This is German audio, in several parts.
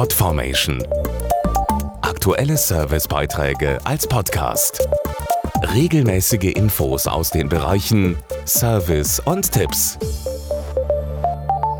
Podformation. Aktuelle Servicebeiträge als Podcast. Regelmäßige Infos aus den Bereichen Service und Tipps.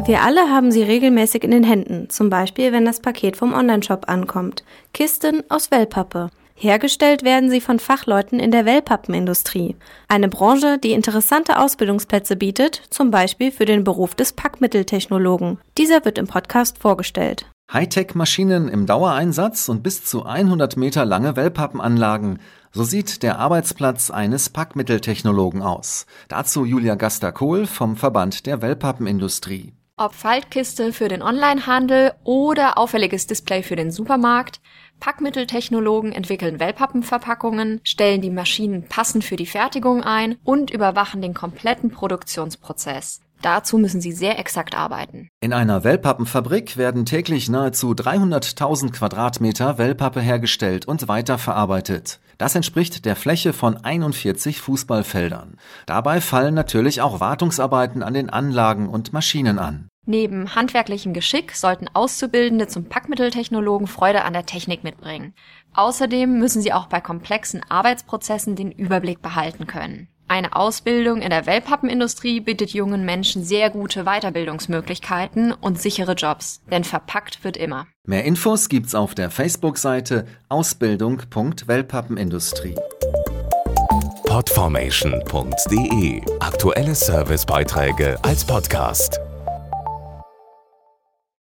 Wir alle haben sie regelmäßig in den Händen, zum Beispiel wenn das Paket vom Onlineshop ankommt. Kisten aus Wellpappe. Hergestellt werden sie von Fachleuten in der Wellpappenindustrie, eine Branche, die interessante Ausbildungsplätze bietet, zum Beispiel für den Beruf des Packmitteltechnologen. Dieser wird im Podcast vorgestellt. Hightech-Maschinen im Dauereinsatz und bis zu 100 Meter lange Wellpappenanlagen. So sieht der Arbeitsplatz eines Packmitteltechnologen aus. Dazu Julia Gaster-Kohl vom Verband der Wellpappenindustrie. Ob Faltkiste für den Onlinehandel oder auffälliges Display für den Supermarkt, Packmitteltechnologen entwickeln Wellpappenverpackungen, stellen die Maschinen passend für die Fertigung ein und überwachen den kompletten Produktionsprozess. Dazu müssen sie sehr exakt arbeiten. In einer Wellpappenfabrik werden täglich nahezu 300.000 Quadratmeter Wellpappe hergestellt und weiterverarbeitet. Das entspricht der Fläche von 41 Fußballfeldern. Dabei fallen natürlich auch Wartungsarbeiten an den Anlagen und Maschinen an. Neben handwerklichem Geschick sollten Auszubildende zum Packmitteltechnologen Freude an der Technik mitbringen. Außerdem müssen sie auch bei komplexen Arbeitsprozessen den Überblick behalten können. Eine Ausbildung in der Wellpappenindustrie bietet jungen Menschen sehr gute Weiterbildungsmöglichkeiten und sichere Jobs, denn verpackt wird immer. Mehr Infos gibt's auf der Facebook-Seite ausbildung.wellpappenindustrie. Podformation.de Aktuelle Servicebeiträge als Podcast.